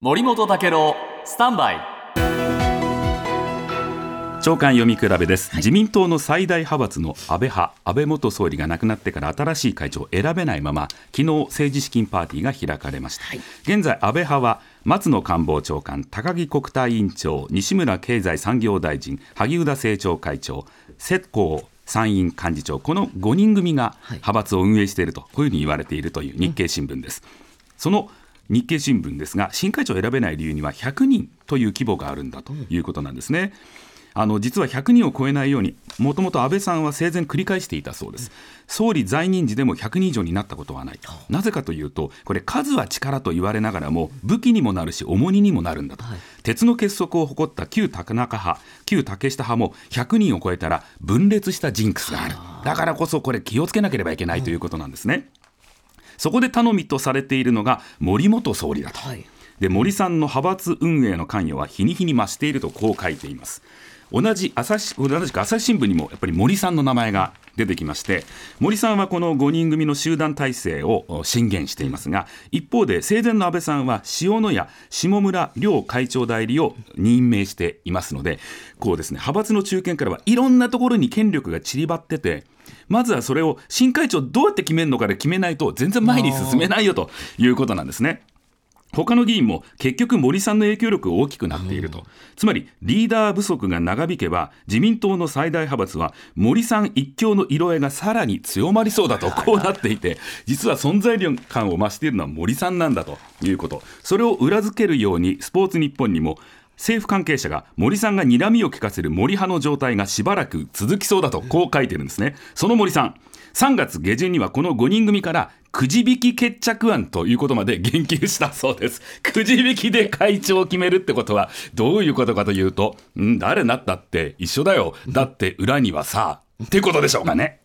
森本武郎スタンバイ。長官読み比べです、自民党の最大派閥の安倍派安倍元総理が亡くなってから新しい会長を選べないまま昨日政治資金パーティーが開かれました、現在安倍派は松野官房長官高木国対委員長西村経済産業大臣萩生田政調会長世耕参院幹事長この5人組が派閥を運営しているとこういうふうに言われているという日経新聞です、その日経新聞ですが新会長を選べない理由には100人という規模があるんだということなんですね。あの実は100人を超えないようにもともと安倍さんは生前繰り返していたそうです、総理在任時でも100人以上になったことはない。なぜかというとこれ数は力と言われながらも武器にもなるし重荷にもなるんだと、鉄の結束を誇った旧高中派旧竹下派も100人を超えたら分裂したジンクスがある。だからこそこれ気をつけなければいけないということなんですね、そこで頼みとされているのが森元総理だと、で森さんの派閥運営の関与は日に日に増しているとこう書いています。同じ朝日同じく朝日新聞にもやっぱり森さんの名前が出てきまして森さんはこの5人組の集団体制を進言していますが一方で生前の安倍さんは塩谷下村両会長代理を任命していますのでこうですね派閥の中堅からはいろんなところに権力が散りばっててまずはそれを新会長どうやって決めるのかで決めないと全然前に進めないよということなんですね。他の議員も結局森さんの影響力が大きくなっていると、つまりリーダー不足が長引けば自民党の最大派閥は森さん一強の色合いがさらに強まりそうだと こうなっていて実は存在感を増しているのは森さんなんだということそれを裏付けるようにスポーツニッポンにも政府関係者が森さんが睨みを利かせる森派の状態がしばらく続きそうだとこう書いてるんですねその森さん3月下旬にはこの5人組からくじ引き決着案ということまで言及したそうです。くじ引きで会長を決めるってことはどういうことかというと、ん誰なったって一緒だよ。だって裏にはさ、ってことでしょうかね。